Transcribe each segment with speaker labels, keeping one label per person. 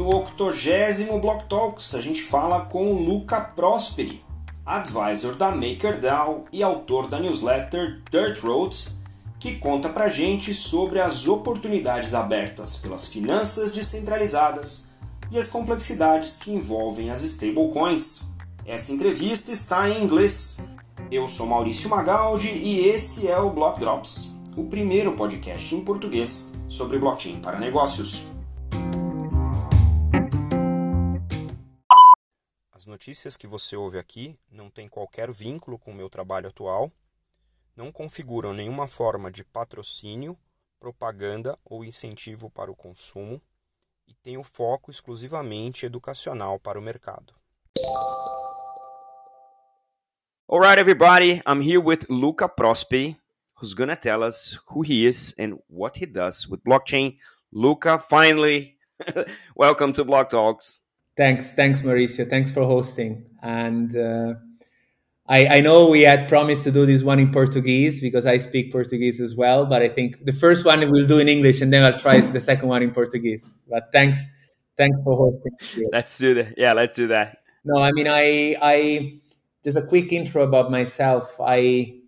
Speaker 1: No 80 Block Talks, a gente fala com o Luca Prosperi, advisor da MakerDAO e autor da newsletter Dirt Roads, que conta pra gente sobre as oportunidades abertas pelas finanças descentralizadas e as complexidades que envolvem as stablecoins. Essa entrevista está em inglês. Eu sou Maurício Magaldi e esse é o Block Drops, o primeiro podcast em português sobre blockchain para negócios. Notícias que você ouve aqui não têm qualquer vínculo com o meu trabalho atual, não configuram nenhuma forma de patrocínio, propaganda ou incentivo para o consumo e têm o foco exclusivamente educacional para o mercado. Alright, everybody, I'm here with Luca Prospe, who's gonna tell us who he is and what he does with blockchain. Luca, finally, welcome to Block Talks.
Speaker 2: Thanks, thanks, Mauricio. Thanks for hosting. And uh, I, I know we had promised to do this one in Portuguese because I speak Portuguese as well. But I think the first one we'll do in English, and then I'll try the second one in Portuguese. But thanks, thanks for hosting.
Speaker 1: Let's do that. Yeah, let's do that.
Speaker 2: No, I mean, I, I just a quick intro about myself. I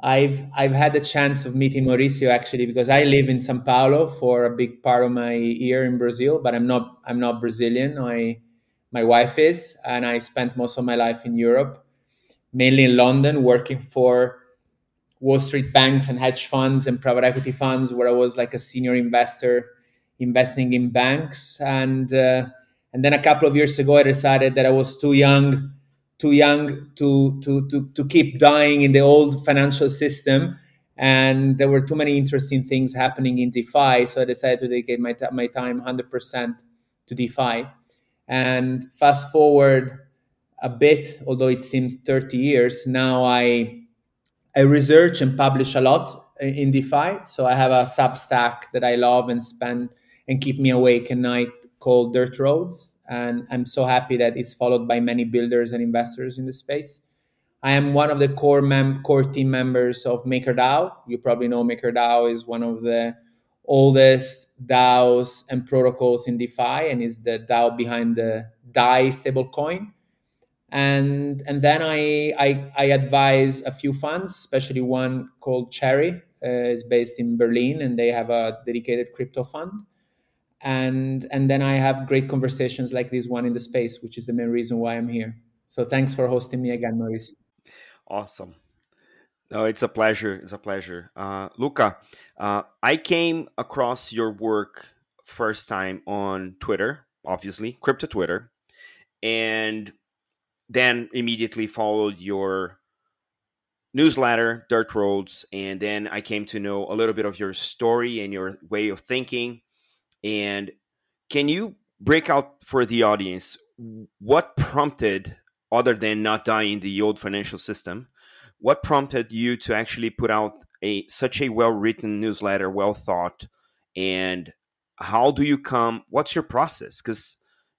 Speaker 2: I've I've had the chance of meeting Mauricio actually because I live in São Paulo for a big part of my year in Brazil, but I'm not I'm not Brazilian. I my wife is, and I spent most of my life in Europe, mainly in London, working for Wall Street banks and hedge funds and private equity funds, where I was like a senior investor, investing in banks. And uh, and then a couple of years ago, I decided that I was too young too young to, to, to, to keep dying in the old financial system. And there were too many interesting things happening in DeFi. So I decided to dedicate my, t- my time 100% to DeFi. And fast forward a bit, although it seems 30 years, now I, I research and publish a lot in DeFi. So I have a Substack that I love and spend and keep me awake at night called Dirt Roads and I'm so happy that it's followed by many builders and investors in the space. I am one of the core mem- core team members of MakerDAO. You probably know MakerDAO is one of the oldest DAOs and protocols in DeFi, and is the DAO behind the DAI stablecoin. And and then I, I, I advise a few funds, especially one called Cherry, uh, is based in Berlin, and they have a dedicated crypto fund and and then I have great conversations like this one in the space, which is the main reason why I'm here. So thanks for hosting me again, Maurice.
Speaker 1: Awesome. No, it's a pleasure. It's a pleasure. Uh, Luca, uh, I came across your work first time on Twitter, obviously, crypto Twitter, and then immediately followed your newsletter, Dirt Roads, and then I came to know a little bit of your story and your way of thinking and can you break out for the audience what prompted, other than not dying the old financial system, what prompted you to actually put out a such a well written newsletter, well thought, and how do you come? What's your process? Because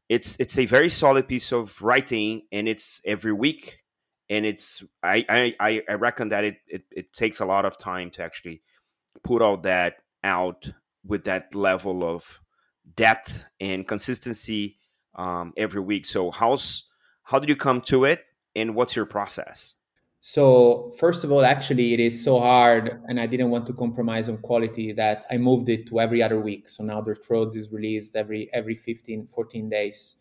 Speaker 1: it's it's a very solid piece of writing, and it's every week, and it's I I I reckon that it it, it takes a lot of time to actually put all that out with that level of depth and consistency um, every week. So how's how did you come to it, and what's your process?
Speaker 2: So first of all, actually, it is so hard, and I didn't want to compromise on quality that I moved it to every other week. So now Dirt Roads is released every every 15, 14 days.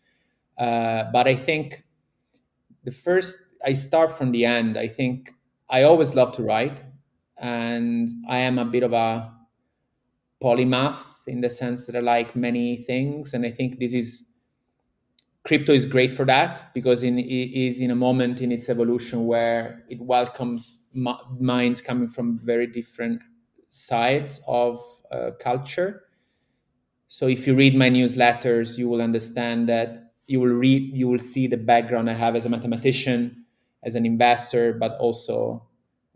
Speaker 2: Uh, but I think the first I start from the end. I think I always love to write, and I am a bit of a polymath in the sense that I like many things, and I think this is crypto is great for that because in, it is in a moment in its evolution where it welcomes minds coming from very different sides of uh, culture. So if you read my newsletters, you will understand that you will read, you will see the background I have as a mathematician, as an investor, but also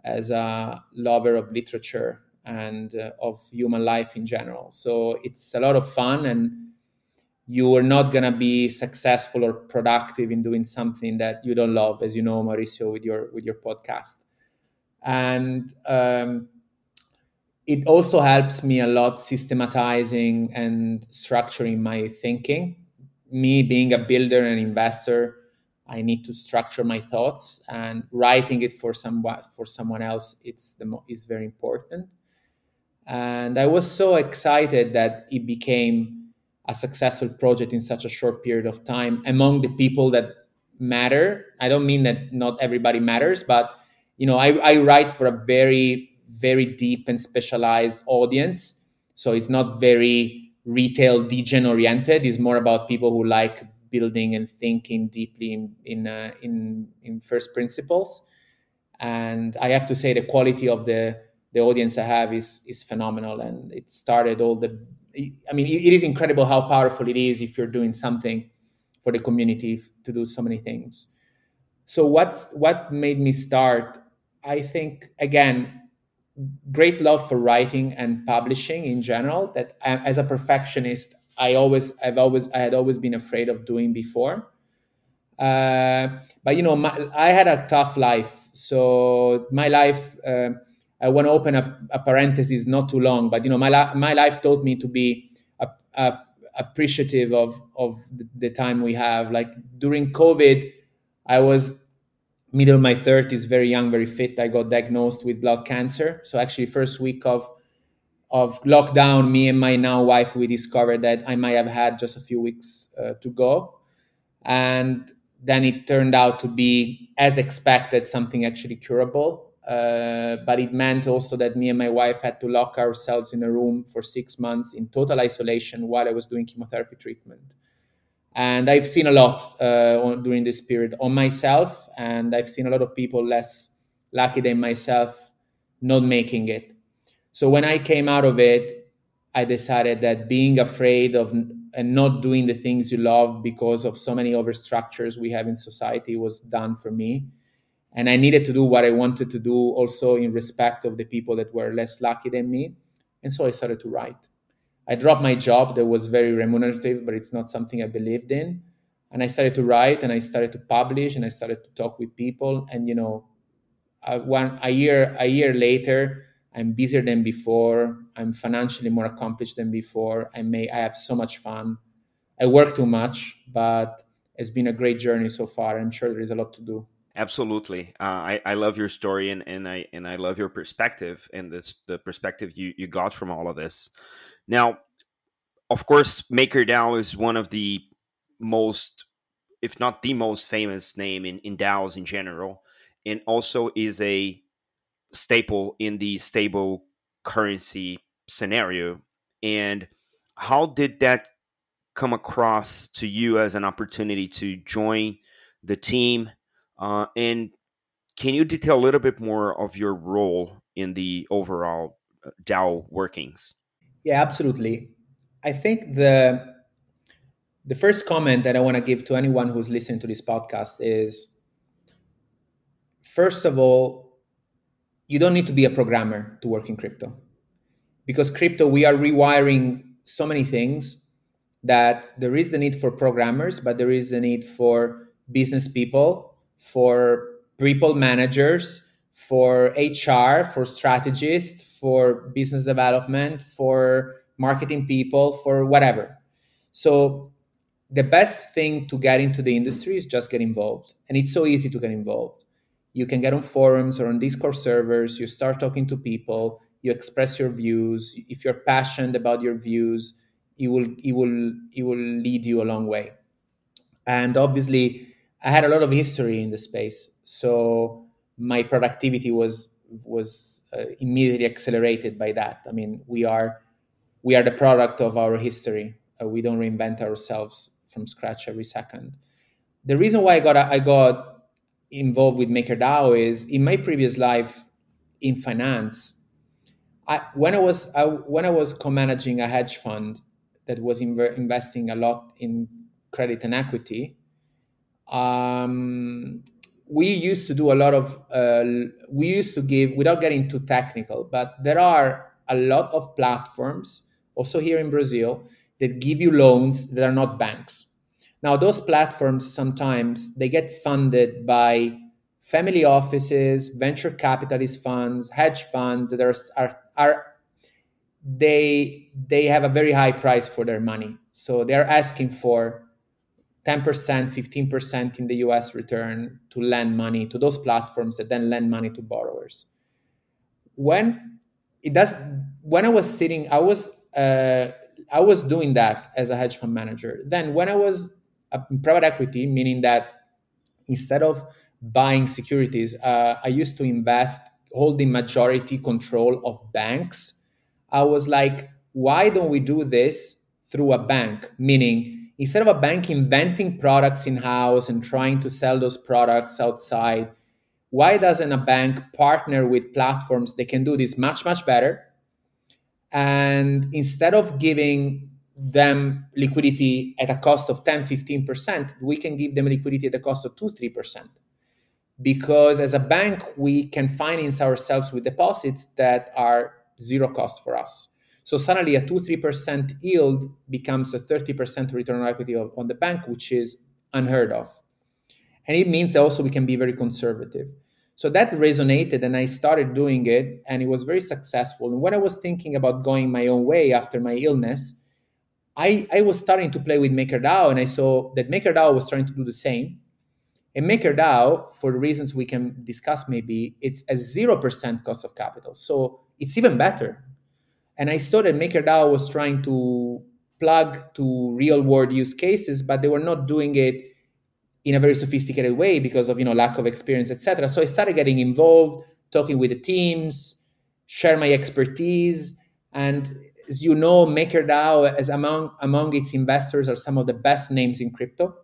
Speaker 2: as a lover of literature and uh, of human life in general. So it's a lot of fun, and you are not gonna be successful or productive in doing something that you don't love, as you know, Mauricio, with your with your podcast. And um, it also helps me a lot systematizing and structuring my thinking me being a builder and investor, I need to structure my thoughts, and writing it for someone for someone else it's the mo- is very important. And I was so excited that it became a successful project in such a short period of time among the people that matter. I don't mean that not everybody matters, but you know, I, I write for a very, very deep and specialized audience. So it's not very retail degen oriented. It's more about people who like building and thinking deeply in in uh, in, in first principles. And I have to say the quality of the the audience I have is is phenomenal, and it started all the. I mean, it is incredible how powerful it is if you're doing something for the community to do so many things. So what's what made me start? I think again, great love for writing and publishing in general. That as a perfectionist, I always I've always I had always been afraid of doing before. Uh, but you know, my, I had a tough life. So my life. Uh, I want to open a, a, parenthesis, not too long, but you know, my my life taught me to be a, a, appreciative of of the time we have. Like during COVID, I was middle of my 30s, very young, very fit. I got diagnosed with blood cancer. So actually, first week of of lockdown, me and my now wife we discovered that I might have had just a few weeks uh, to go, and then it turned out to be as expected, something actually curable. Uh, but it meant also that me and my wife had to lock ourselves in a room for six months in total isolation while I was doing chemotherapy treatment. And I've seen a lot uh, on, during this period on myself, and I've seen a lot of people less lucky than myself not making it. So when I came out of it, I decided that being afraid of and not doing the things you love because of so many overstructures we have in society was done for me and i needed to do what i wanted to do also in respect of the people that were less lucky than me. And so i started to write. I dropped my job that was very remunerative but it's not something i believed in. And i started to write and i started to publish and i started to talk with people. And you know uh, one a year a year later i'm busier than before. I'm financially more accomplished than before. I may i have so much fun. I work too much but it's been a great journey so far. I'm sure there is a lot to do
Speaker 1: Absolutely, uh, I, I love your story and, and I and I love your perspective and this the perspective you, you got from all of this. Now, of course, MakerDAO is one of the most, if not the most famous name in, in DAOs in general, and also is a staple in the stable currency scenario. And how did that come across to you as an opportunity to join the team? Uh, and can you detail a little bit more of your role in the overall uh, DAO workings?
Speaker 2: Yeah, absolutely. I think the the first comment that I want to give to anyone who's listening to this podcast is first of all, you don't need to be a programmer to work in crypto. Because crypto, we are rewiring so many things that there is the need for programmers, but there is the need for business people for people managers, for HR, for strategists, for business development, for marketing people, for whatever. So the best thing to get into the industry is just get involved. And it's so easy to get involved. You can get on forums or on Discord servers, you start talking to people, you express your views. If you're passionate about your views, it will it will it will lead you a long way. And obviously I had a lot of history in the space, so my productivity was was uh, immediately accelerated by that. I mean, we are we are the product of our history. Uh, we don't reinvent ourselves from scratch every second. The reason why I got I got involved with MakerDAO is in my previous life in finance. I, when I was I, when I was co-managing a hedge fund that was inv- investing a lot in credit and equity, um, we used to do a lot of uh, we used to give without getting too technical but there are a lot of platforms also here in brazil that give you loans that are not banks. Now those platforms sometimes they get funded by family offices venture capitalist funds hedge funds that are, are, are they they have a very high price for their money. So they're asking for 10%, 15% in the US return to lend money to those platforms that then lend money to borrowers. When it does, when I was sitting, I was uh, I was doing that as a hedge fund manager. Then when I was in private equity, meaning that instead of buying securities, uh, I used to invest holding majority control of banks. I was like, why don't we do this through a bank? Meaning, instead of a bank inventing products in house and trying to sell those products outside, why doesn't a bank partner with platforms that can do this much, much better? And instead of giving them liquidity at a cost of 10, 15%, we can give them liquidity at a cost of 2, 3%. Because as a bank, we can finance ourselves with deposits that are zero cost for us. So suddenly a 2 3% yield becomes a 30% return on equity on the bank, which is unheard of. And it means also we can be very conservative. So that resonated and I started doing it and it was very successful. And when I was thinking about going my own way after my illness, I, I was starting to play with MakerDAO and I saw that MakerDAO was trying to do the same. And MakerDAO, for the reasons we can discuss maybe, it's a 0% cost of capital. So it's even better. And I saw that MakerDAO was trying to plug to real world use cases, but they were not doing it in a very sophisticated way because of you know lack of experience etc so i started getting involved talking with the teams share my expertise. And as you know makerdao as among among its investors are some of the best names in crypto.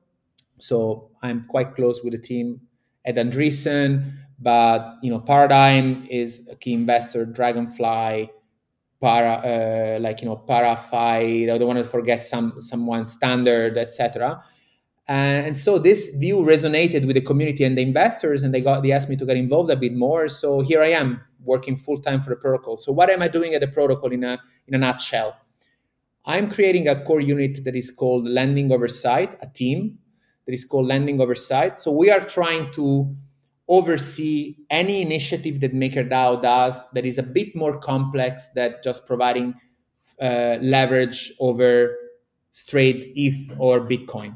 Speaker 2: So i'm quite close with the team. At andreessen but you know paradigm is a key investor. Dragonfly para uh, like you know ParaFi i don't want to forget some someone standard etc and so this view resonated with the community and the investors, and they got they asked me to get involved a bit more. So here I am working full time for the protocol. So what am I doing at the protocol in a in a nutshell? I'm creating a core unit that is called Lending Oversight, a team that is called Lending Oversight. So we are trying to oversee any initiative that MakerDAO does that is a bit more complex than just providing uh, leverage over straight ETH or Bitcoin.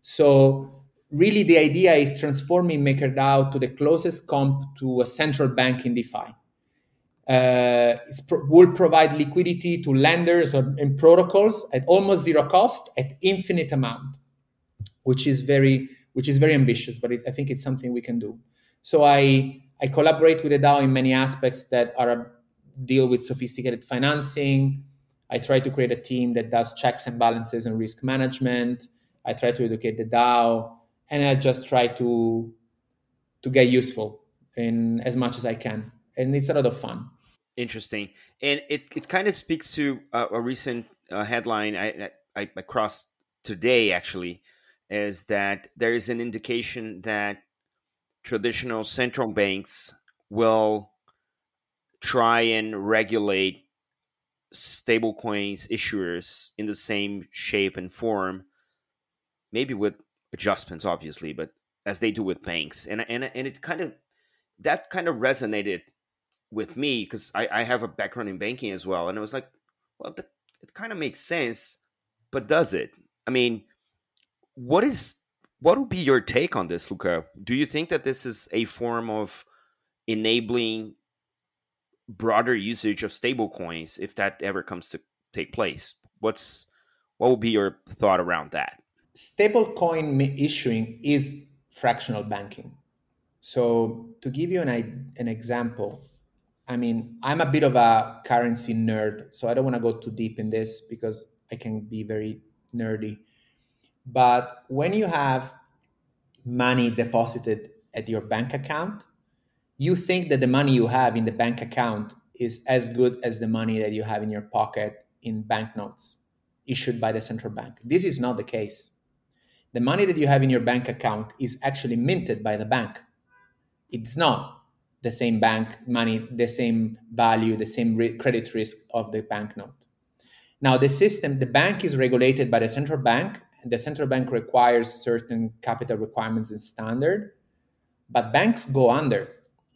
Speaker 2: So really the idea is transforming MakerDAO to the closest comp to a central bank in DeFi. Uh, pro- will provide liquidity to lenders or, and protocols at almost zero cost at infinite amount, which is very which is very ambitious, but it, I think it's something we can do. So I I collaborate with the DAO in many aspects that are deal with sophisticated financing. I try to create a team that does checks and balances and risk management. I try to educate the DAO, and I just try to to get useful in as much as I can, and it's a lot of fun.
Speaker 1: Interesting, and it, it kind of speaks to a, a recent uh, headline I, I, I crossed today actually, is that there is an indication that traditional central banks will try and regulate stablecoins issuers in the same shape and form maybe with adjustments, obviously, but as they do with banks. And and and it kind of that kind of resonated with me because I, I have a background in banking as well, and I was like, well, it kind of makes sense, but does it? I mean, what is what would be your take on this, Luca? Do you think that this is a form of enabling broader usage of stablecoins if that ever comes to take place? What's what would be your thought around that?
Speaker 2: stablecoin issuing is fractional banking. So to give you an, an example, I mean, I'm a bit of a currency nerd, so I don't want to go too deep in this because I can be very nerdy. But when you have money deposited at your bank account, you think that the money you have in the bank account is as good as the money that you have in your pocket in banknotes issued by the central bank. This is not the case the money that you have in your bank account is actually minted by the bank. It's not the same bank money, the same value, the same re- credit risk of the banknote. Now, the system, the bank is regulated by the central bank, the central bank requires certain capital requirements and standard, but banks go under.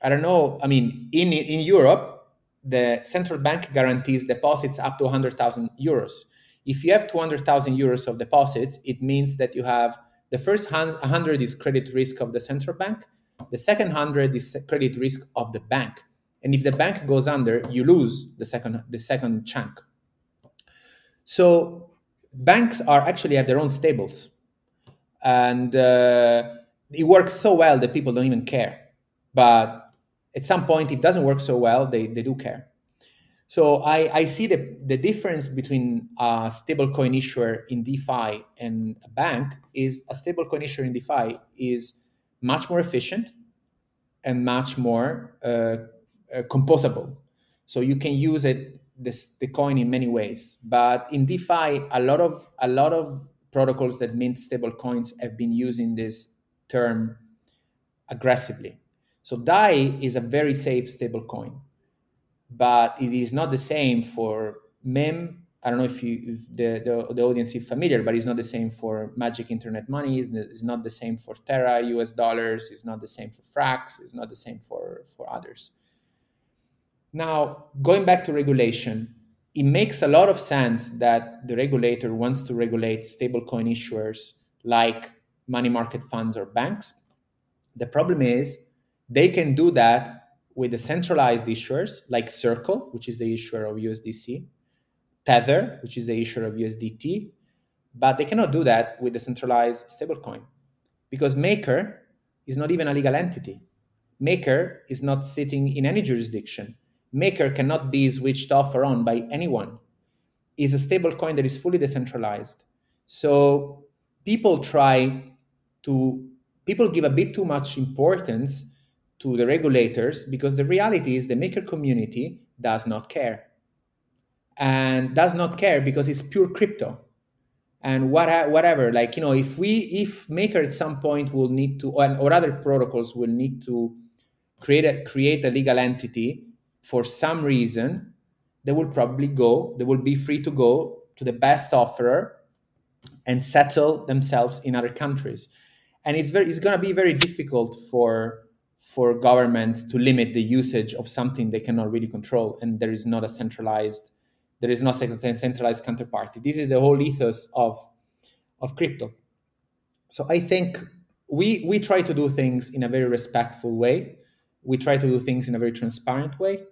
Speaker 2: I don't know. I mean, in in Europe, the central bank guarantees deposits up to 100,000 euros if you have 200,000 euros of deposits, it means that you have The first 100 is credit risk of the central bank. The second 100 is credit risk of the bank. And if the bank goes under, you lose the second the second chunk. So banks are actually have their own stables, and uh, it works so well that people don't even care. But at some point, it doesn't work so well, they, they do care. So I, I see the, the difference between a stablecoin issuer in DeFi and a bank is a stablecoin issuer in DeFi is much more efficient and much more uh, uh, composable. So you can use it this, the coin in many ways. But in DeFi, a lot of a lot of protocols that mint stable coins have been using this term aggressively. So DAI is a very safe stable coin but it is not the same for MIM. I don't know if, you, if the, the, the, audience is familiar, but it's not the same for Magic Internet Money. It's, it's not the same for Terra US dollars. It's not the same for Frax. It's not the same for, for others. Now, going back to regulation, it makes a lot of sense that the regulator wants to regulate stablecoin issuers like money market funds or banks. The problem is they can do that with the centralized issuers like Circle, which is the issuer of USDC, Tether, which is the issuer of USDT, but they cannot do that with the centralized stablecoin because Maker is not even a legal entity. Maker is not sitting in any jurisdiction. Maker cannot be switched off or on by anyone. It's a stablecoin that is fully decentralized. So people try to people give a bit too much importance to the regulators because the reality is the maker community does not care and does not care because it's pure crypto and what, whatever like you know if we if maker at some point will need to or, or other protocols will need to create a create a legal entity for some reason they will probably go they will be free to go to the best offerer and settle themselves in other countries. And it's very it's going to be very difficult for for governments to limit the usage of something they cannot really control. And there is not a centralized there is not a centralized counterparty. This is the whole ethos of of crypto. So i think we we try to do things in a very respectful way. We try to do things in a very transparent way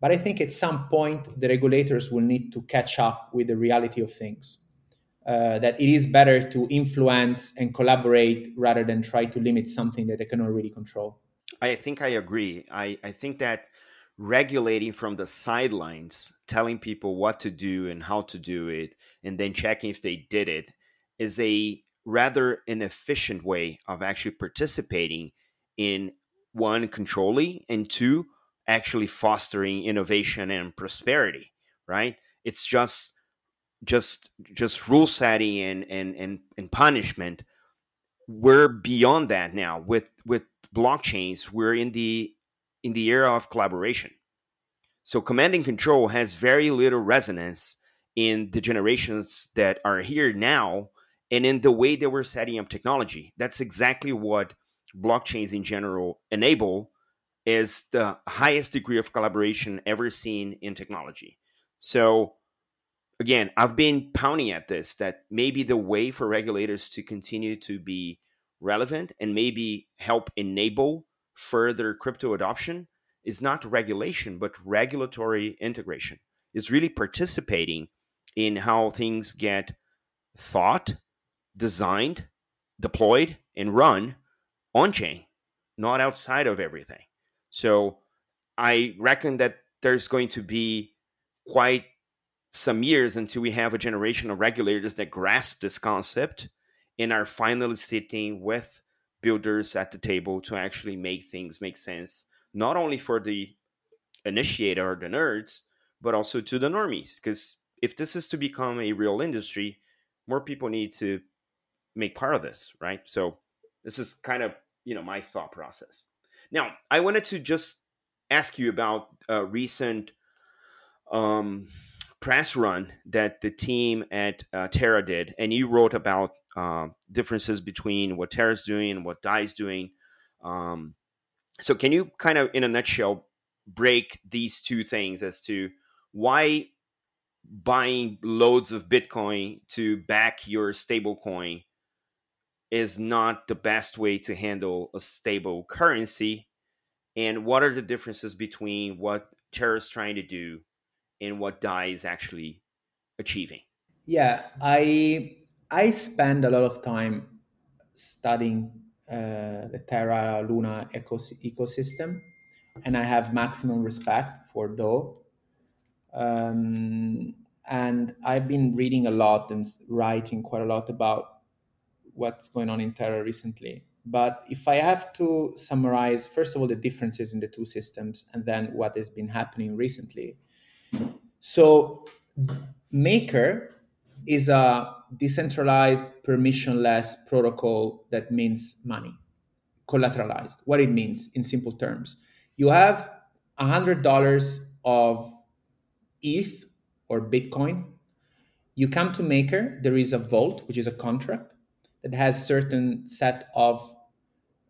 Speaker 2: but i think at some point the regulators will need to catch up with the reality of things uh, that it is better to influence and collaborate rather than try to limit something that they cannot really control
Speaker 1: I think I agree. I, I think that regulating from the sidelines, telling people what to do and how to do it, and then checking if they did it is a rather inefficient way of actually participating in one, controlling, and two, actually fostering innovation and prosperity, right? It's just just just rule setting and and and, and punishment we're beyond that now with with blockchains, we're in the in the era of collaboration. So command and control has very little resonance in the generations that are here now and in the way that we're setting up technology. That's exactly what blockchains in general enable is the highest degree of collaboration ever seen in technology. So again, I've been pounding at this that maybe the way for regulators to continue to be relevant and maybe help enable further crypto adoption is not regulation, but regulatory integration. Is really participating in how things get thought, designed, deployed, and run on chain, not outside of everything. So I reckon that there's going to be quite some years until we have a generation of regulators that grasp this concept and are finally sitting with builders at the table to actually make things make sense, not only for the initiator or the nerds, but also to the normies. Because if this is to become a real industry, more people need to make part of this, right? So this is kind of you know my thought process. Now I wanted to just ask you about a recent um, press run that the team at uh, Terra did, and you wrote about uh, differences between what Terra's doing and what DAI's doing. Um, so, can you kind of, in a nutshell, break these two things as to why buying loads of Bitcoin to back your stablecoin is not the best way to handle a stable currency. And what are the differences between what terra is trying to do and what dai is actually achieving?
Speaker 2: Yeah i i spend a lot of time studying uh, the terra luna ecos- ecosystem and i have maximum respect for do um, and I've been reading a lot and writing quite a lot about what's going on in Terra recently. But if I have to summarize, first of all, the differences in the two systems and then what has been happening recently. So, Maker is a decentralized, permissionless protocol that means money, collateralized. What it means in simple terms you have $100 of ETH or Bitcoin. You come to Maker, there is a vault, which is a contract that has certain set of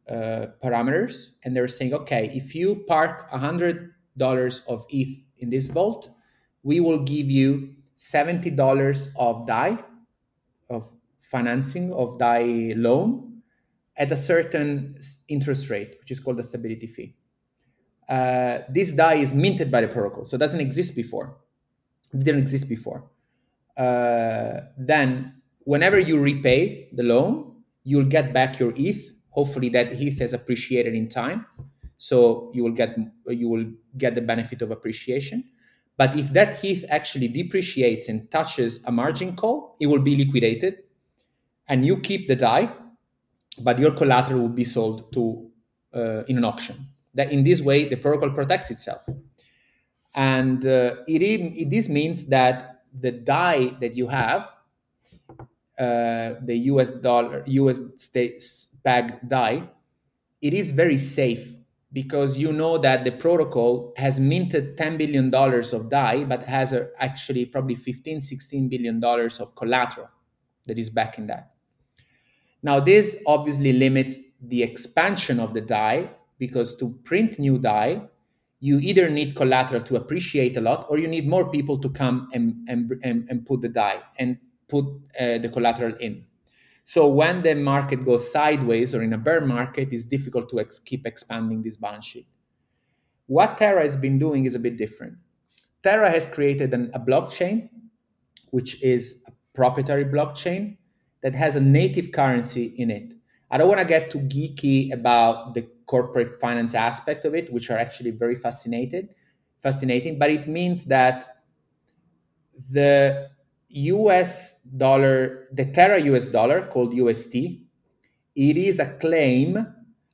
Speaker 2: uh, parameters, and they're saying, okay, if you park hundred dollars of ETH in this vault, we will give you seventy dollars of DAI, of financing of DAI loan, at a certain interest rate, which is called the stability fee. Uh, this DAI is minted by the protocol, so it doesn't exist before It didn't exist before. Uh, then, whenever you repay the loan, you'll get back your ETH. Hopefully, that ETH has appreciated in time, so you will get you will get the benefit of appreciation. But if that ETH actually depreciates and touches a margin call, it will be liquidated, and you keep the DAI, but your collateral will be sold to uh, in an auction. That in this way, the protocol protects itself and uh, it, it, this means that the DAI that you have, uh, the US dollar, US states peg DAI, it is very safe because you know that the protocol has minted 10 billion dollars of DAI, but has a, actually probably 15, 16 billion dollars of collateral that is backing that. Now, this obviously limits the expansion of the DAI because to print new DAI, you either need collateral to appreciate a lot or you need more people to come and, and, and, and put the DAI and put uh, the collateral in. So when the market goes sideways or in a bear market, it's difficult to ex- keep expanding this balance sheet. What Terra has been doing is a bit different. Terra has created an, a blockchain, which is a proprietary blockchain that has a native currency in it. I don't want to get too geeky about the corporate finance aspect of it, which are actually very fascinated, fascinating. But it means that the US dollar, the Terra US dollar called UST, it is a claim,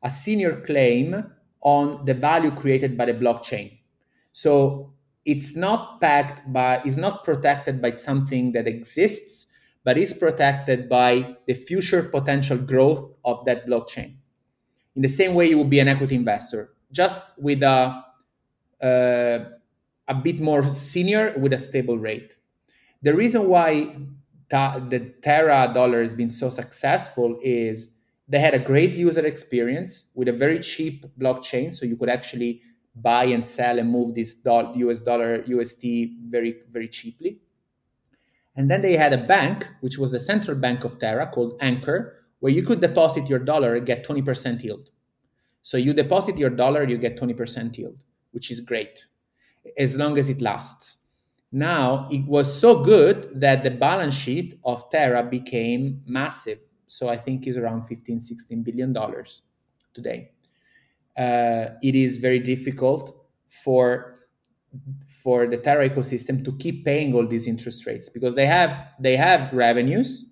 Speaker 2: a senior claim on the value created by the blockchain. So it's not pegged by, is not protected by something that exists, but is protected by the future potential growth of that blockchain in the same way you would be an equity investor, just with a uh, a bit more senior with a stable rate. The reason why ta- the Terra dollar has been so successful is they had a great user experience with a very cheap blockchain, so you could actually buy and sell and move this US dollar UST very very cheaply. And then they had a bank, which was the central bank of Terra, called Anchor, where you could deposit your dollar and get 20% yield. So you deposit your dollar, you get 20% yield, which is great as long as it lasts. Now, it was so good that the balance sheet of Terra became massive. So I think it's around 15, 16 billion dollars today. Uh, it is very difficult for for the Terra ecosystem to keep paying all these interest rates because they have they have revenues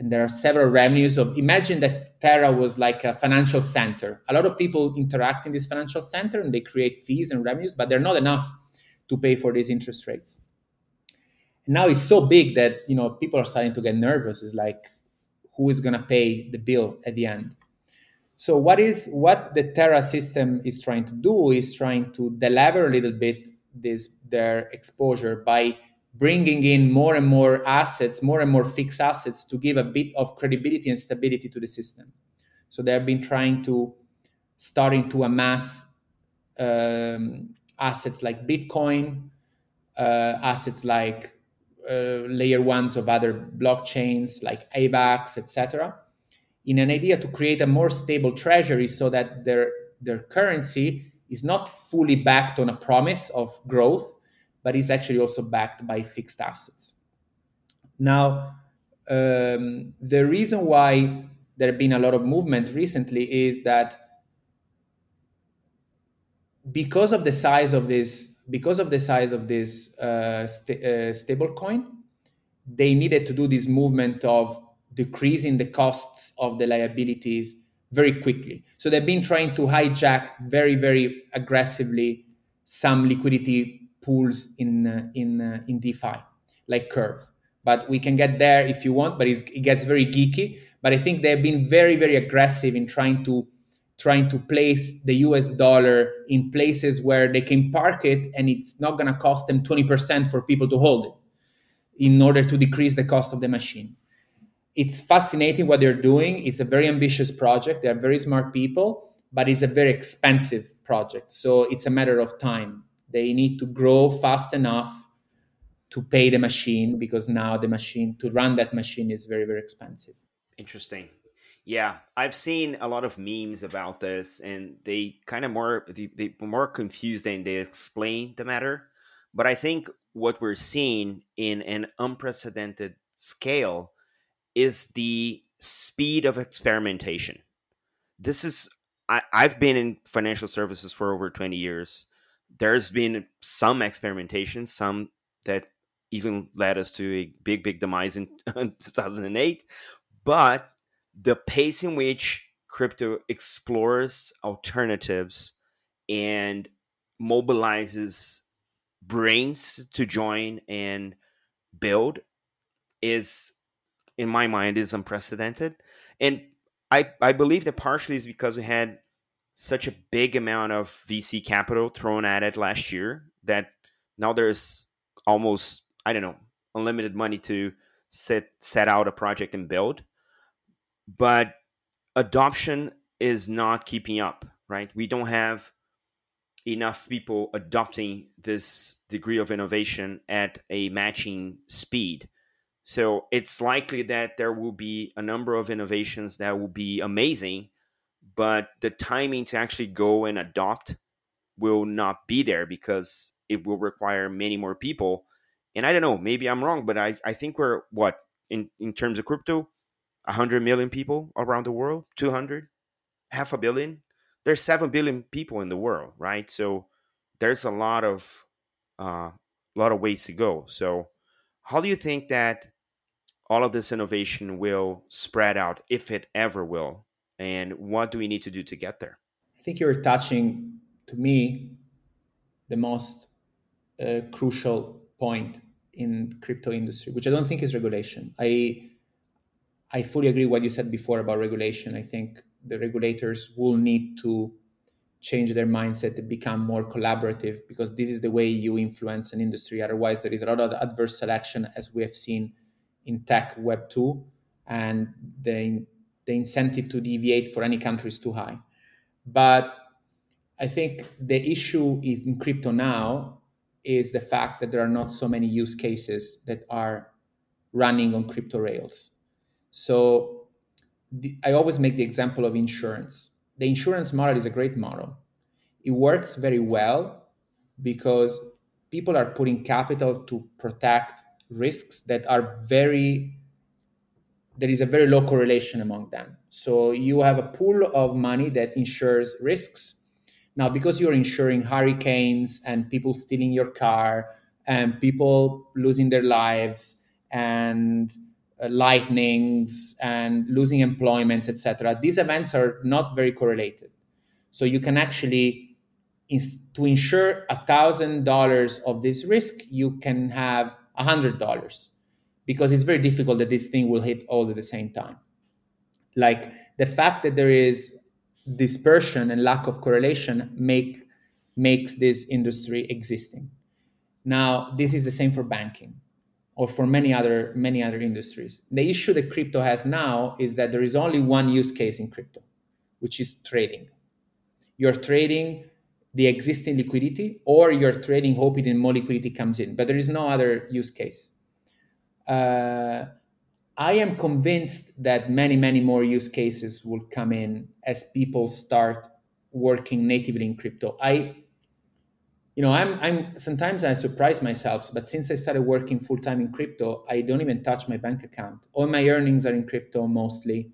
Speaker 2: and there are several revenues of imagine that terra was like a financial center a lot of people interact in this financial center and they create fees and revenues but they're not enough to pay for these interest rates. And now it's so big that you know people are starting to get nervous. It's like who is going to pay the bill at the end? So what is what the terra system is trying to do is trying to deliver a little bit this their exposure by bringing in more and more assets, more and more fixed assets to give a bit of credibility and stability to the system. So they have been trying to starting to amass um, assets like Bitcoin, uh, assets like uh, layer ones of other blockchains like AVAX, etc. in an idea to create a more stable treasury so that their their currency is not fully backed on a promise of growth, but is actually also backed by fixed assets. Now, um, the reason why there have been a lot of movement recently is that because of the size of this because of the size of this uh, st- uh, stable coin they needed to do this movement of decreasing the costs of the liabilities very quickly. So they've been trying to hijack very very aggressively some liquidity pools in uh, in uh, in defi like curve. But we can get there if you want but it gets very geeky. But i think they've been very very aggressive in trying to trying to place the US dollar in places where they can park it and it's not going to cost them 20% for people to hold it in order to decrease the cost of the machine. It's fascinating what they're doing. It's a very ambitious project. They're very smart people, but it's a very expensive project. So it's a matter of time. They need to grow fast enough to pay the machine because now the machine to run that machine is very very expensive.
Speaker 1: Interesting. Yeah, I've seen a lot of memes about this, and they kind of more they, they more confused than they explain the matter. But I think what we're seeing in an unprecedented scale is the speed of experimentation. This is I, I've been in financial services for over 20 years. There's been some experimentation, some that even led us to a big, big demise in 2008. But the pace in which crypto explores alternatives and mobilizes brains to join and build is in my mind is unprecedented. And i i believe that partially is because we had such a big amount of vc capital thrown at it last year that now there's almost i don't know unlimited money to set set out a project and build but adoption is not keeping up, right? We don't have enough people adopting this degree of innovation at a matching speed. So it's likely that there will be a number of innovations that will be amazing, but the timing to actually go and adopt will not be there because it will require many more people. And I don't know, maybe I'm wrong, but I, I think we're what in, in terms of crypto, 100 million people around the world 200 half a billion. There's 7 billion people in the world right? So there's a lot of uh, lot of ways to go. So how do you think that all of this innovation will spread out if it ever will? And what do we need to do to get there?
Speaker 2: I think you're touching to me the most uh, crucial point in crypto industry which i don't think is regulation. I I fully agree what you said before about regulation. I think the regulators will need to change their mindset to become more collaborative because this is the way you influence an industry. Otherwise, there is a lot of adverse selection, as we have seen in tech Web 2, and the, the incentive to deviate for any country is too high. But I think the issue is in crypto now is the fact that there are not so many use cases that are running on crypto rails. So the, I always make the example of insurance. The insurance model is a great model. It works very well because people are putting capital to protect risks that are very there is a very low correlation among them. So you have a pool of money that insures risks. Now, because you're insuring hurricanes and people stealing your car and people losing their lives and uh, lightnings and losing employments, etc. These events are not very correlated. So you can actually, to insure a thousand dollars of this risk, you can have a hundred dollars because it's very difficult that this thing will hit all at the same time. Like the fact that there is dispersion and lack of correlation make makes this industry existing. Now, this is the same for banking or for many other many other industries. The issue that crypto has now is that there is only one use case in crypto, which is trading. You're trading the existing liquidity, or you're trading hoping that more liquidity comes in, but there is no other use case. Uh, I am convinced that many, many more use cases will come in as people start working natively in crypto. I, you know, I'm, I'm sometimes I surprise myself, but since I started working full time in crypto, I don't even touch my bank account. All my earnings are in crypto mostly.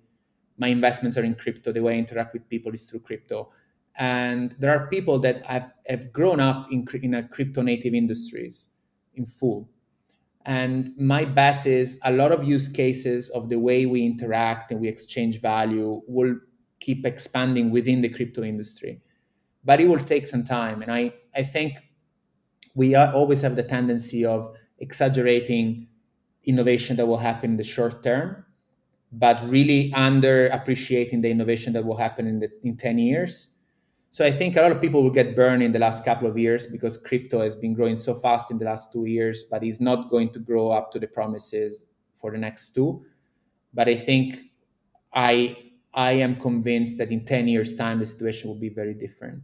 Speaker 2: My investments are in crypto. The way I interact with people is through crypto. And there are people that have, have grown up in, in a crypto native industries in full. And my bet is a lot of use cases of the way we interact and we exchange value will keep expanding within the crypto industry. But it will take some time. And I, I think we always have the tendency of exaggerating innovation that will happen in the short term, but really under appreciating the innovation that will happen in, the, in 10 years so I think a lot of people will get burned in the last couple of years because crypto has been growing so fast in the last two years, but is not going to grow up to the promises for the next two. But I think I I am convinced that in 10 years' time the situation will be very different.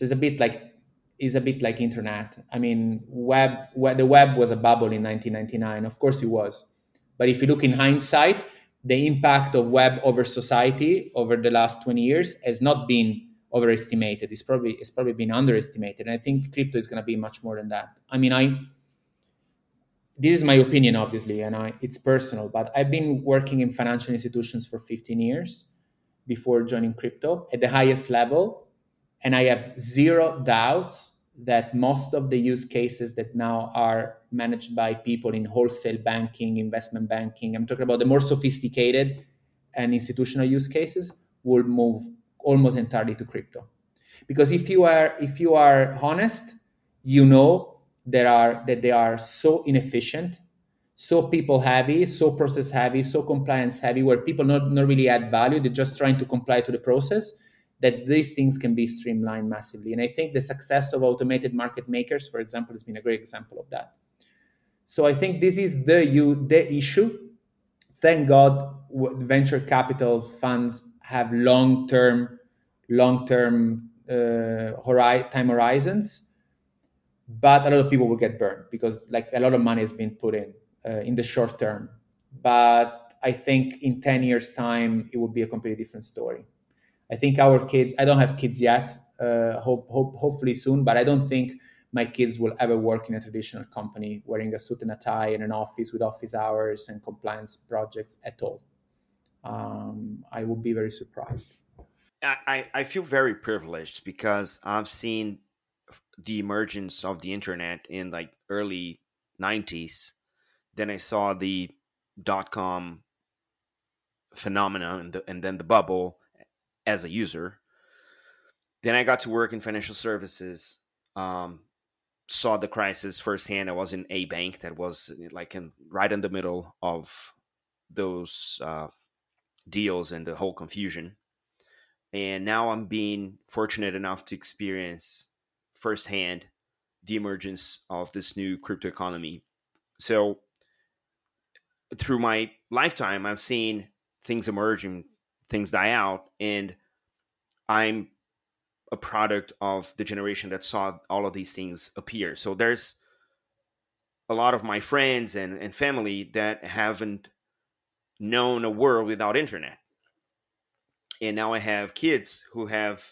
Speaker 2: So it's a bit like is a bit like internet. I mean, web, web the web was a bubble in 1999. Of course it was. But if you look in hindsight, the impact of web over society over the last 20 years has not been overestimated. It's probably it's probably been underestimated. And I think crypto is going to be much more than that. I mean, I this is my opinion, obviously, and I it's personal, but I've been working in financial institutions for 15 years before joining crypto at the highest level, and I have zero doubts that most of the use cases that now are managed by people in wholesale banking, investment banking, I'm talking about the more sophisticated and institutional use cases, will move almost entirely to crypto. Because if you are if you are honest you know there are that they are so inefficient so people heavy so process heavy so compliance heavy where people not, not really add value they're just trying to comply to the process that these things can be streamlined massively. And i think the success of automated market makers for example has been a great example of that. So i think this is the you the issue. Thank god venture capital funds have long term long term uh, time horizons. But a lot of people will get burned because like a lot of money has been put in uh, in the short term. But i think in 10 years time it will be a completely different story i think our kids i don't have kids yet uh, hope, hope hopefully soon but i don't think my kids will ever work in a traditional company wearing a suit and a tie in an office with office hours and compliance projects at all um, I would be very surprised.
Speaker 1: I, I feel very privileged because I've seen the emergence of the internet in like early 90s. Then I saw the dot com phenomena and, the, and then the bubble as a user. Then I got to work in financial services. Um, saw the crisis firsthand. I was in a bank that was like in, right in the middle of those uh, deals and the whole confusion. And now I'm being fortunate enough to experience firsthand the emergence of this new crypto economy. So through my lifetime, I've seen things emerge and things die out, and I'm a product of the generation that saw all of these things appear. So there's a lot of my friends and, and family that haven't known a world without internet. And now I have kids who have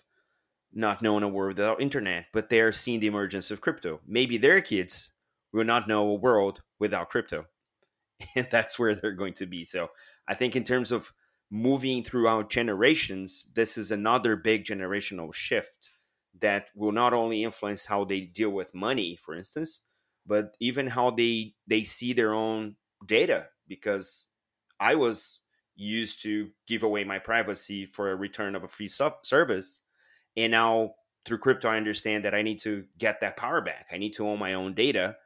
Speaker 1: not known a world without internet, but they're seeing the emergence of crypto. Maybe their kids will not know a world without crypto. And that's where they're going to be. So I think in terms of moving throughout generations, this is another big generational shift that will not only influence how they deal with money, for instance, but even how they they see their own data because I was used to give away my privacy for a return of a free sub- service. And now through crypto, I understand that I need to get that power back. I need to own my own data.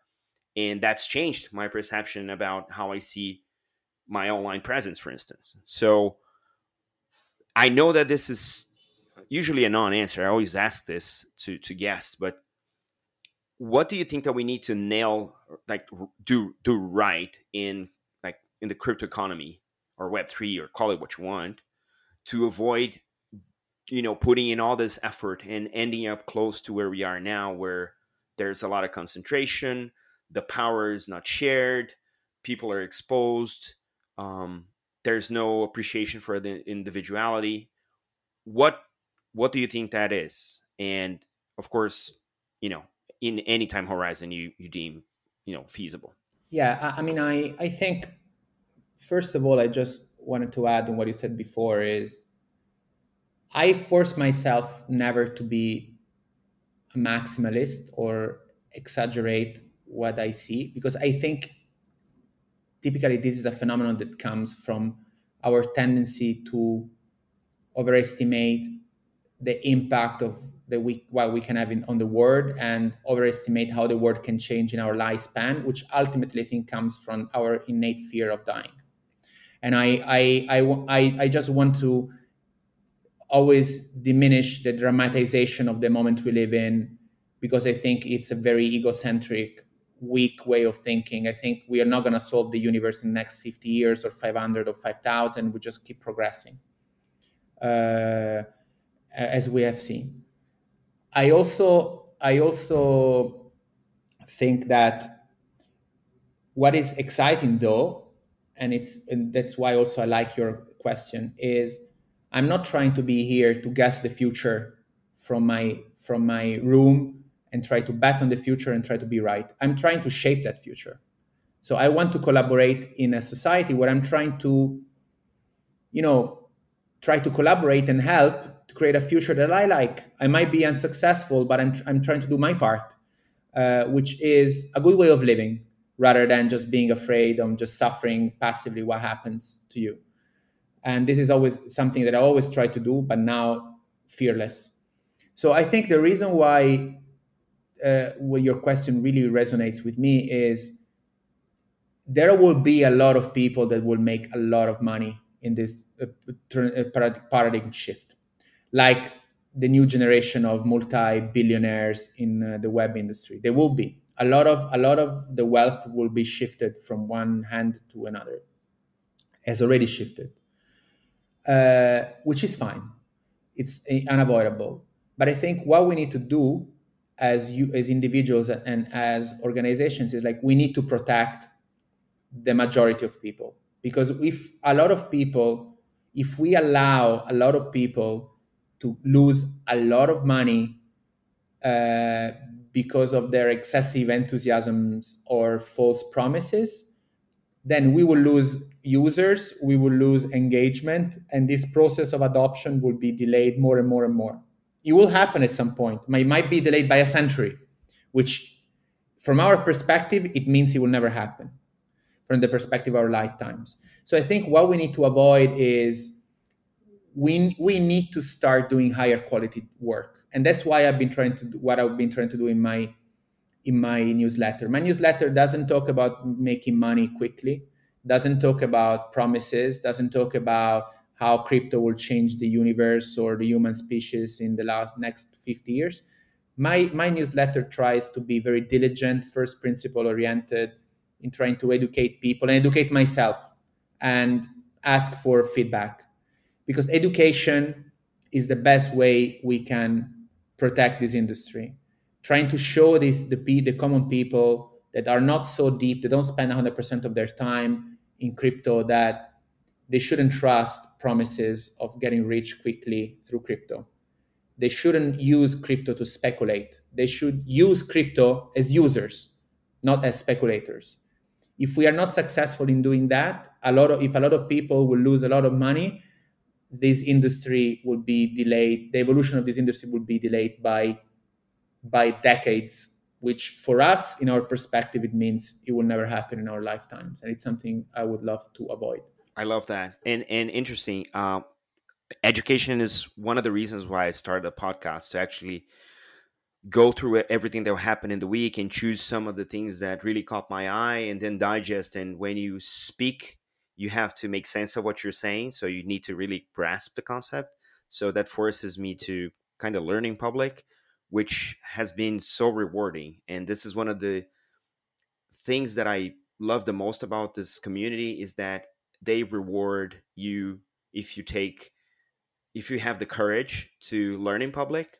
Speaker 1: And that's changed my perception about how I see my online presence, for instance. So I know that this is usually a non answer. I always ask this to, to guests, but what do you think that we need to nail, like do do right in like in the crypto economy or web3 or call it what you want to avoid you know putting in all this effort and ending up close to where we are now where there's a lot of concentration the power is not shared people are exposed um, there's no appreciation for the individuality. What what do you think that is? And of course you know in any time horizon you you deem you know feasible.
Speaker 2: Yeah i, I mean i i think first of all i just wanted to add on what you said before is i force myself never to be a maximalist or exaggerate what i see because i think typically this is a phenomenon that comes from our tendency to overestimate the impact of the we, what we can have in, on the world and overestimate how the world can change in our lifespan, which ultimately I think comes from our innate fear of dying. And I, I, I, I, I just want to always diminish the dramatization of the moment we live in because I think it's a very egocentric weak way of thinking. I think we are not going to solve the universe in the next 50 years or 500 or 5,000. We just keep progressing, uh, as we have seen. I also, I also think that what is exciting, though, and it's and that's why also I like your question is I'm not trying to be here to guess the future from my from my room and try to bet on the future and try to be right. I'm trying to shape that future. So I want to collaborate in a society where I'm trying to, you know, try to collaborate and help to create a future that I like. I might be unsuccessful, but I'm, I'm trying to do my part, uh, which is a good way of living rather than just being afraid of just suffering passively what happens to you. And this is always something that I always try to do, but now fearless. So I think the reason why uh, your question really resonates with me is there will be a lot of people that will make a lot of money in this uh, uh paradigm shift, like the new generation of multi-billionaires in uh, the web industry. There will be a lot of a lot of the wealth will be shifted from one hand to another, has already shifted, uh, which is fine. It's uh, unavoidable. But I think what we need to do as you as individuals and as organizations is like we need to protect the majority of people. Because if a lot of people if we allow a lot of people to lose a lot of money uh, because of their excessive enthusiasms or false promises then we will lose users we will lose engagement and this process of adoption will be delayed more and more and more it will happen at some point. It might be delayed by a century, which, from our perspective, it means it will never happen from the perspective of our lifetimes. So I think what we need to avoid is we, we need to start doing higher quality work. And that's why I've been trying to do what I've been trying to do in my in my newsletter. My newsletter doesn't talk about making money quickly, doesn't talk about promises, doesn't talk about how crypto will change the universe or the human species in the last next 50 years. My, my newsletter tries to be very diligent, first principle oriented in trying to educate people and educate myself and ask for feedback because education is the best way we can protect this industry trying to show this the, the common people that are not so deep they don't spend 100% of their time in crypto that they shouldn't trust promises of getting rich quickly through crypto. They shouldn't use crypto to speculate. They should use crypto as users, not as speculators. If we are not successful in doing that, a lot of if a lot of people will lose a lot of money, this industry will be delayed. The evolution of this industry will be delayed by by decades, which for us, in our perspective, it means it will never happen in our lifetimes. And it's something I would love to avoid.
Speaker 1: I love that. And and interesting. Uh, education is one of the reasons why I started a podcast to actually go through everything that happened in the week and choose some of the things that really caught my eye and then digest. And when you speak, you have to make sense of what you're saying. So you need to really grasp the concept. So that forces me to kind of learn in public, which has been so rewarding. And this is one of the things that I love the most about this community is that they reward you if you take if you have the courage to learn in public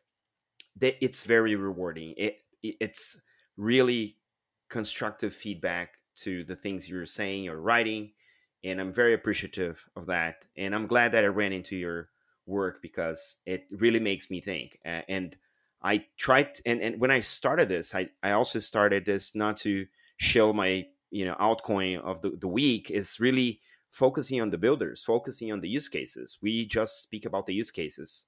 Speaker 1: that it's very rewarding it it's really constructive feedback to the things you're saying or writing and I'm very appreciative of that. And I'm glad that I ran into your work because it really makes me think. And I tried, and, and when I started this, I, I also started this not to show my you know altcoin of the, the week is really focusing on the builders, focusing on the use cases. We just speak about the use cases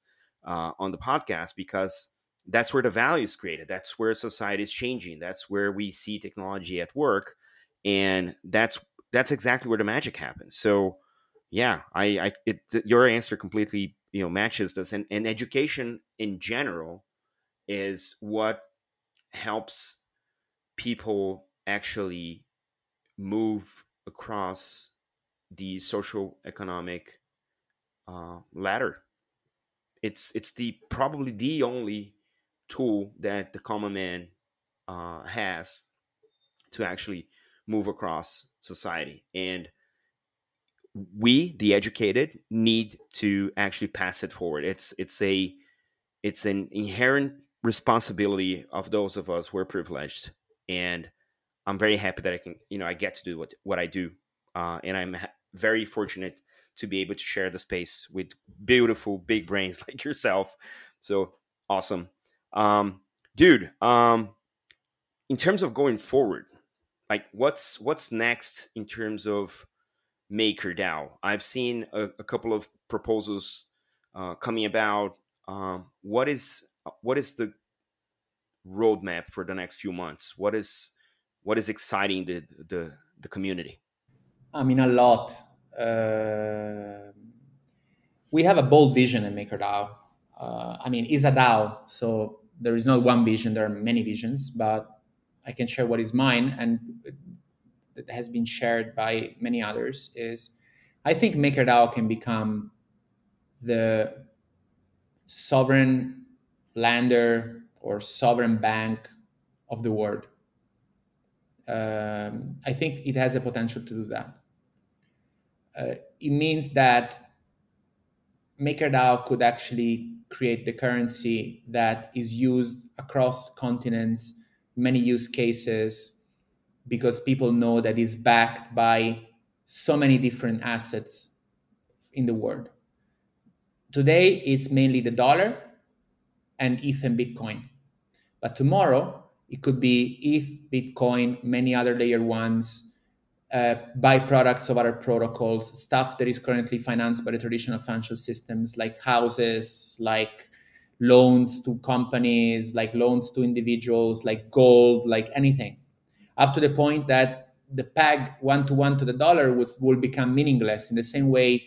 Speaker 1: uh, on the podcast because that's where the value is created. That's where society is changing. That's where we see technology at work, and that's that's exactly where the magic happens. So, yeah, I, I it, your answer completely you know matches this, and, and education in general is what helps people actually move across the social economic uh, ladder. It's it's the probably the only tool that the common man uh, has to actually move across society, and we, the educated, need to actually pass it forward. It's it's a it's an inherent responsibility of those of us who are privileged, and I'm very happy that I can you know I get to do what what I do, uh, and I'm very fortunate to be able to share the space with beautiful big brains like yourself. So awesome. Um, dude, um, in terms of going forward, like what's what's next in terms of MakerDAO? I've seen a, a couple of proposals uh, coming about. Um, what is what is the roadmap for the next few months? What is what is exciting the the, the community?
Speaker 2: I mean, a lot. Uh, we have a bold vision in MakerDAO. Uh, I mean, it's a DAO, so there is not one vision. There are many visions, but I can share what is mine and that has been shared by many others. Is I think MakerDAO can become the sovereign lender or sovereign bank of the world. Um, I think it has the potential to do that uh, it means that MakerDAO could actually create the currency that is used across continents, many use cases, because people know that it's backed by so many different assets in the world. Today, it's mainly the dollar and ETH and Bitcoin. But tomorrow, it could be ETH, Bitcoin, many other layer ones, uh, byproducts of other protocols, stuff that is currently financed by the traditional financial systems, like houses, like loans to companies, like loans to individuals, like gold, like anything, up to the point that the peg one to one to the dollar was, will become meaningless in the same way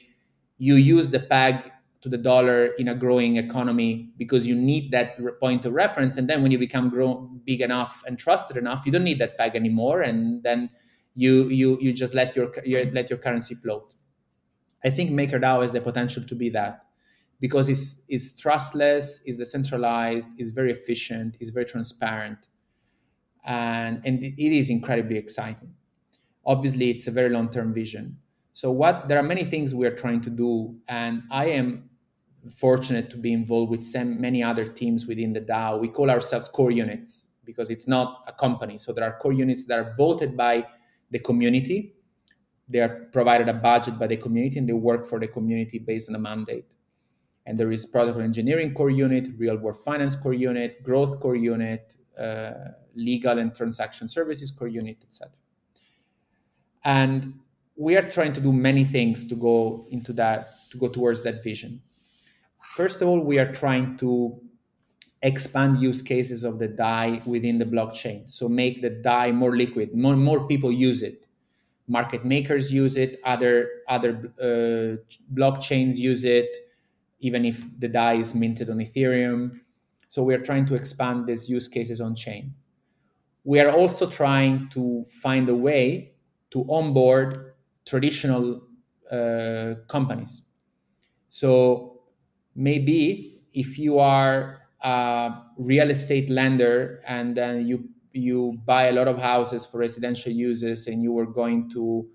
Speaker 2: you use the peg to the dollar in a growing economy because you need that point of reference. And then when you become grow, big enough and trusted enough you don't need that peg anymore. And then you you you just let your you let your currency float. I think MakerDAO has the potential to be that because it's it's trustless, is decentralized, is very efficient, is very transparent, and and it is incredibly exciting. Obviously, it's a very long term vision. So what there are many things we are trying to do, and I am fortunate to be involved with some, many other teams within the DAO. We call ourselves core units because it's not a company. So there are core units that are voted by the community. They are provided a budget by the community and they work for the community based on a mandate. And there is product engineering core unit, real world finance core unit, growth core unit, uh, legal and transaction services core unit, etc. And we are trying to do many things to go into that, to go towards that vision. First of all, we are trying to expand use cases of the DAI within the blockchain. So make the DAI more liquid, more, more people use it. Market makers use it, other, other uh, blockchains use it, even if the DAI is minted on Ethereum. So we are trying to expand these use cases on chain. We are also trying to find a way to onboard traditional uh, companies. So maybe if you are a real estate lender and then you you buy a lot of houses for residential uses and you were going to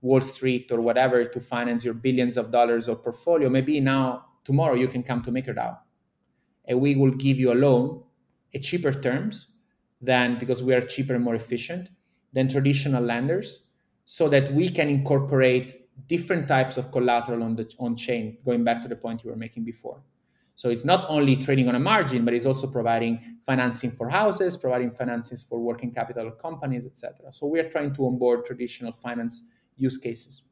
Speaker 2: Wall Street or whatever to finance your billions of dollars of portfolio, maybe now tomorrow you can come to MakerDAO and we will give you a loan at cheaper terms than because we are cheaper and more efficient than traditional lenders so that we can incorporate different types of collateral on the on chain. Going back to the point you were making before. So it's not only trading on a margin, but it's also providing financing for houses, providing financings for working capital companies, etc. So we are trying to onboard traditional finance use cases,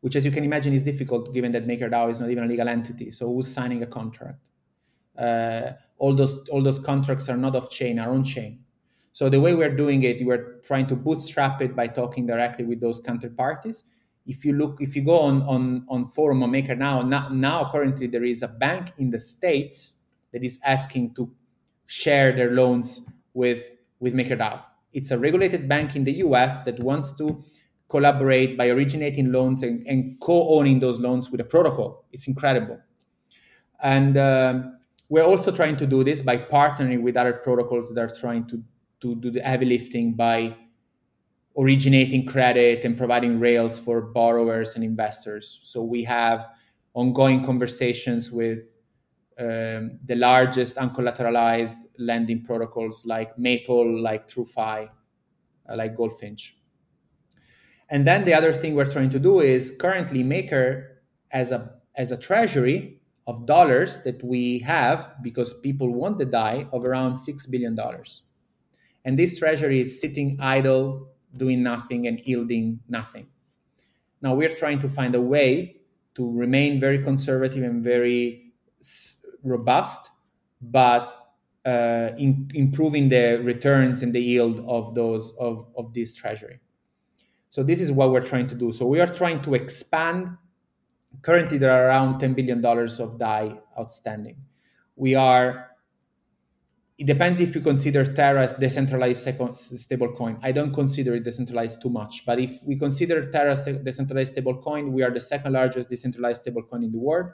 Speaker 2: which, as you can imagine, is difficult given that MakerDAO is not even a legal entity. So who's signing a contract? Uh, all those all those contracts are not off chain, are on chain. So the way we're doing it, we're trying to bootstrap it by talking directly with those counterparties if you look if you go on on on forum or MakerDAO, now now currently there is a bank in the states that is asking to share their loans with with MakerDAO. It's a regulated bank in the US that wants to collaborate by originating loans and, and co-owning those loans with a protocol. It's incredible. And um, we're also trying to do this by partnering with other protocols that are trying to, to do the heavy lifting by originating credit and providing rails for borrowers and investors. So we have ongoing conversations with um, the largest uncollateralized lending protocols like Maple, like TrueFi, uh, like Goldfinch. And then the other thing we're trying to do is currently Maker as a as a treasury of dollars that we have because people want the DAI of around six billion dollars. And this treasury is sitting idle doing nothing and yielding nothing. Now we're trying to find a way to remain very conservative and very robust, but uh, in, improving the returns and the yield of those of, of this treasury. So this is what we're trying to do. So we are trying to expand. Currently, there are around $10 billion of DAI outstanding. We are it depends if you consider Terra as decentralized stable coin. I don't consider it decentralized too much, but if we consider Terra as decentralized stable coin, we are the second largest decentralized stable coin in the world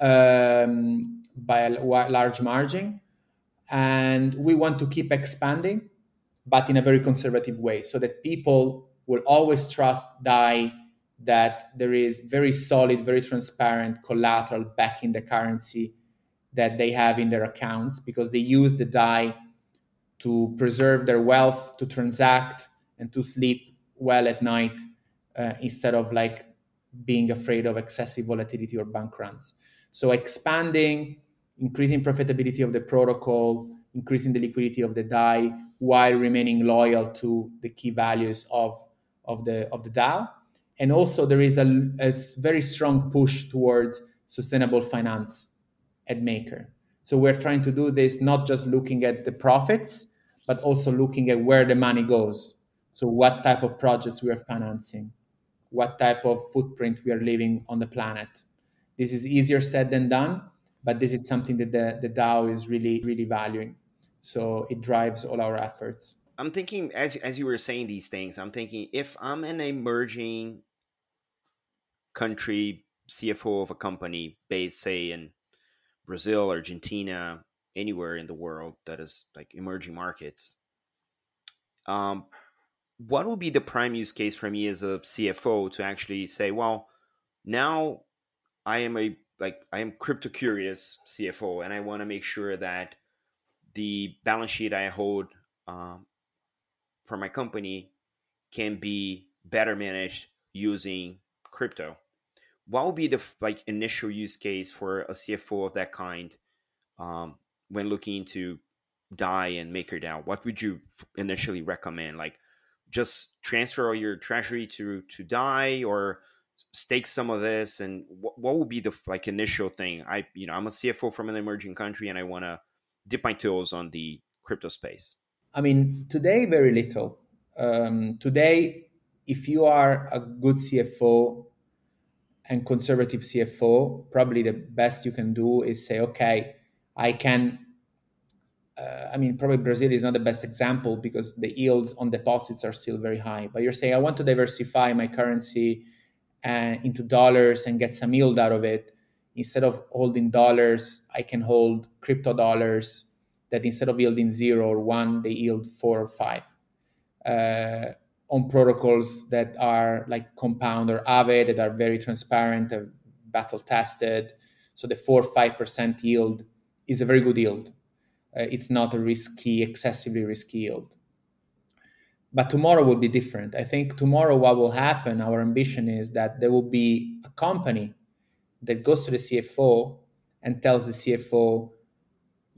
Speaker 2: um, by a large margin. And we want to keep expanding, but in a very conservative way, so that people will always trust DAI that there is very solid, very transparent collateral backing the currency that they have in their accounts because they use the DAI to preserve their wealth, to transact, and to sleep well at night uh, instead of like being afraid of excessive volatility or bank runs. So expanding, increasing profitability of the protocol, increasing the liquidity of the DAI while remaining loyal to the key values of, of the of the DAO. And also there is a, a very strong push towards sustainable finance at Maker. So we're trying to do this not just looking at the profits, but also looking at where the money goes. So what type of projects we are financing, what type of footprint we are leaving on the planet. This is easier said than done, but this is something that the, the DAO is really, really valuing. So it drives all our efforts.
Speaker 1: I'm thinking as as you were saying these things, I'm thinking if I'm an emerging country CFO of a company based, say, in Brazil, Argentina, anywhere in the world that is like emerging markets. Um, what would be the prime use case for me as a CFO to actually say, well, now I am a like I am crypto curious CFO, and I want to make sure that the balance sheet I hold um, for my company can be better managed using crypto what would be the like initial use case for a CFO of that kind um, when looking into DAI and MakerDAO? What would you initially recommend? Like just transfer all your treasury to to DAI or stake some of this and what, what would be the like initial thing i you know i'm a cfo from an emerging country and i want to dip my toes on the crypto space
Speaker 2: i mean today very little um, today if you are a good cfo and conservative CFO, probably the best you can do is say, okay, I can. Uh, I mean, probably Brazil is not the best example because the yields on deposits are still very high. But you're saying, I want to diversify my currency uh, into dollars and get some yield out of it. Instead of holding dollars, I can hold crypto dollars that instead of yielding zero or one, they yield four or five. Uh, on protocols that are like Compound or Aave that are very transparent, and battle tested. So the four five percent yield is a very good yield. Uh, it's not a risky, excessively risky yield. but tomorrow will be different. I think tomorrow what will happen, our ambition is that there will be a company that goes to the CFO and tells the CFO,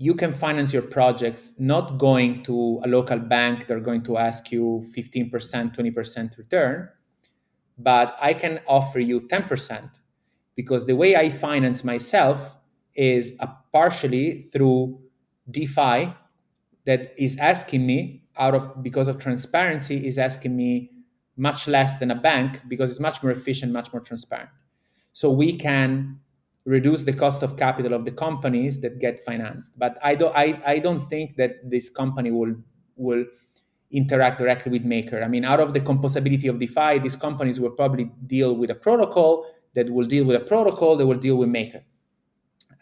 Speaker 2: you can finance your projects not going to a local bank, they're going to ask you 15%, 20% return, but I can offer you 10% because the way I finance myself is a partially through DeFi that is asking me out of because of transparency is asking me much less than a bank because it's much more efficient, much more transparent. So we can reduce the cost of capital of the companies that get financed. But I don't I, I don't think that this company will will interact directly with Maker. I mean, out of the composability of DeFi, these companies will probably deal with a protocol that will deal with a protocol that will deal with Maker.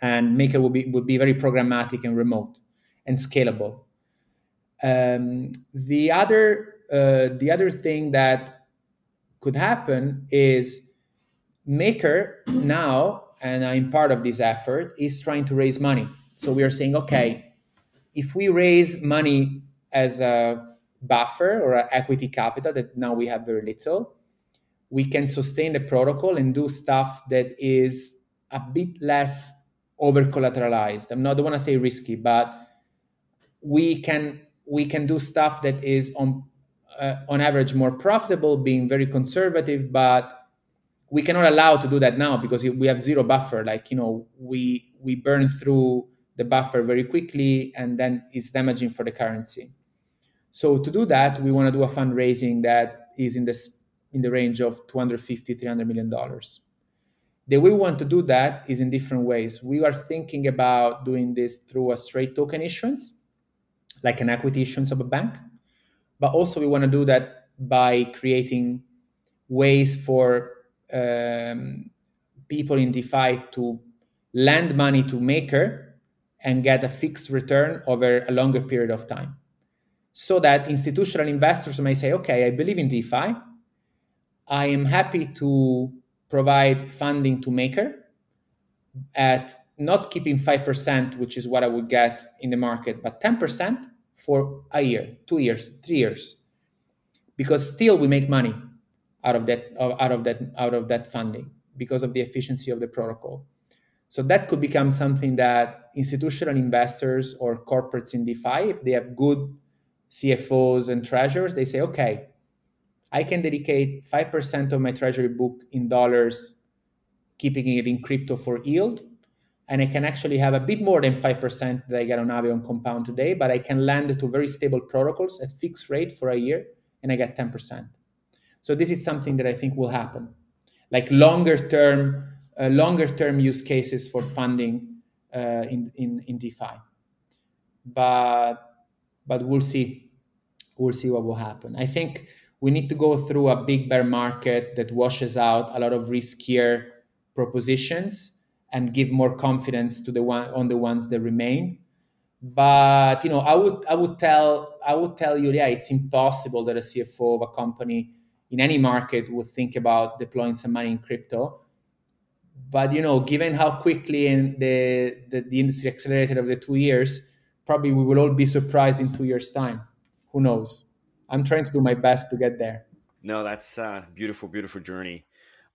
Speaker 2: And Maker will be will be very programmatic and remote and scalable. Um, the other uh, the other thing that could happen is Maker now, and I'm part of this effort, is trying to raise money. So we are saying, okay, if we raise money as a buffer or equity capital that now we have very little, we can sustain the protocol and do stuff that is a bit less over collateralized. I'm not, want to say risky, but we can we can do stuff that is on uh, on average more profitable, being very conservative, but we cannot allow to do that now because we have zero buffer. Like you know we we burn through the buffer very quickly and then it's damaging for the currency. So to do that we want to do a fundraising that is in this in the range of 250 300 million dollars. The way we want to do that is in different ways. We are thinking about doing this through a straight token issuance like an equity issuance of a bank. But also we want to do that by creating ways for um, people in DeFi to lend money to Maker and get a fixed return over a longer period of time. So that institutional investors may say, okay, I believe in DeFi. I am happy to provide funding to Maker at not keeping 5%, which is what I would get in the market, but 10% for a year, two years, three years. Because still we make money out of that uh, out of that out of that funding because of the efficiency of the protocol. So that could become something that institutional investors or corporates in DeFi, if they have good CFOs and treasurers, they say, okay, I can dedicate 5% of my treasury book in dollars, keeping it in crypto for yield. And I can actually have a bit more than 5% that I get on Aave and Compound today, but I can lend to very stable protocols at fixed rate for a year and I get 10%. So this is something that I think will happen, like longer term, uh, longer term use cases for funding uh, in, in in DeFi. But but we'll see, we'll see what will happen. I think we need to go through a big bear market that washes out a lot of riskier propositions and give more confidence to the one on the ones that remain but you know i would i would tell i would tell you yeah it's impossible that a cfo of a company in any market would think about deploying some money in crypto. But you know, given how quickly in the, the, the industry accelerated over the two years, probably we will all be surprised in two years' time. Who knows? I'm trying to do my best to get there.
Speaker 1: No, that's a beautiful, beautiful journey.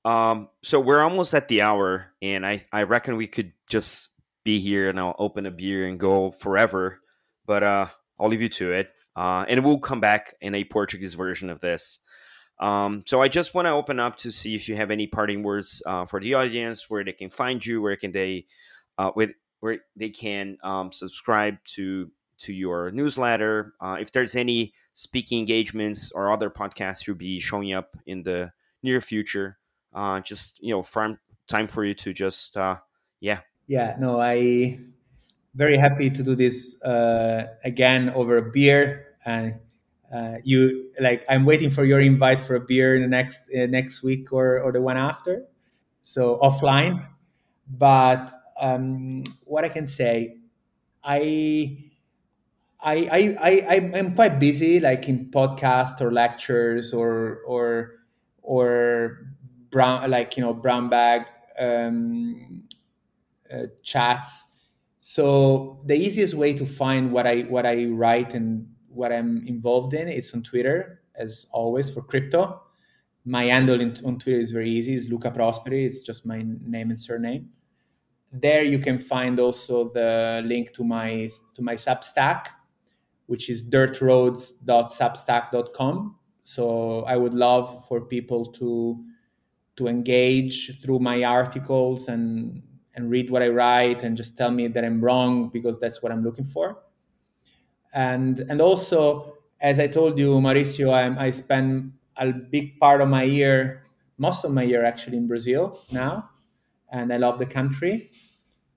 Speaker 1: Um, so we're almost at the hour, and I, I reckon we could just be here and I'll open a beer and go forever. But uh, I'll leave you to it. Uh, and we'll come back in a Portuguese version of this. Um, so I just want to open up to see if you have any parting words uh, for the audience, where they can find you, where can they, uh, with where they can um, subscribe to to your newsletter. Uh, if there's any speaking engagements or other podcasts you'll be showing up in the near future, uh, just you know, farm time for you to just uh, yeah.
Speaker 2: Yeah, no, I very happy to do this uh, again over a beer and uh, you like i'm waiting for your invite for a beer in the next uh, next week or, or the one after so offline but um, what i can say i I, I, I, I'm quite busy, like in podcasts or lectures or, or, or brown, like, you know, brown bag um, uh, chats. So the easiest way to find what I, what I write and what I'm involved in. It's on Twitter. as always for crypto. My handle in, on Twitter is very easy. It's Luca Prosperi. It's just my name and surname. There you can find also the link to my to my Substack, which is dirtroads.substack.com. So I would love for people to to engage through my articles and and read what I write and just tell me that I'm wrong because that's what I'm looking for. And and also, as I told you, Mauricio, I, I spend a big part of my year, most of my year actually in Brazil now, and I love the country.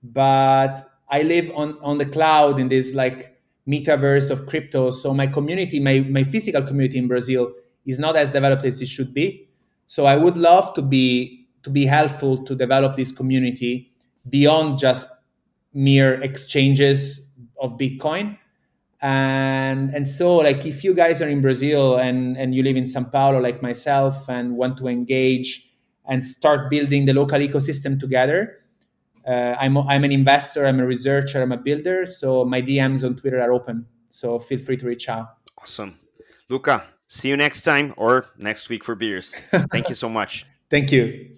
Speaker 2: But I live on on the cloud in this like metaverse of crypto. So my community, my my physical community in Brazil, is not as developed as it should be. So I would love to be to be helpful to develop this community beyond just mere exchanges of Bitcoin. And and so like if you guys are in Brazil and, and you live in Sao Paulo like myself and want to engage and start building the local ecosystem together, uh, I'm, I'm an investor, I'm a researcher, I'm a builder. So my DMs on Twitter are open. So feel free to reach out.
Speaker 1: Awesome. Luca, see you next time or next week for beers. Thank you so much.
Speaker 2: Thank you.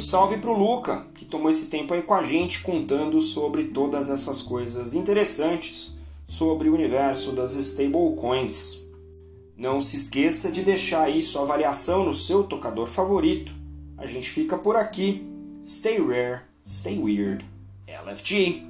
Speaker 1: salve pro Luca, que tomou esse tempo aí com a gente contando sobre todas essas coisas interessantes sobre o universo das stablecoins. Não se esqueça de deixar aí sua avaliação no seu tocador favorito. A gente fica por aqui. Stay rare, stay weird. LFG.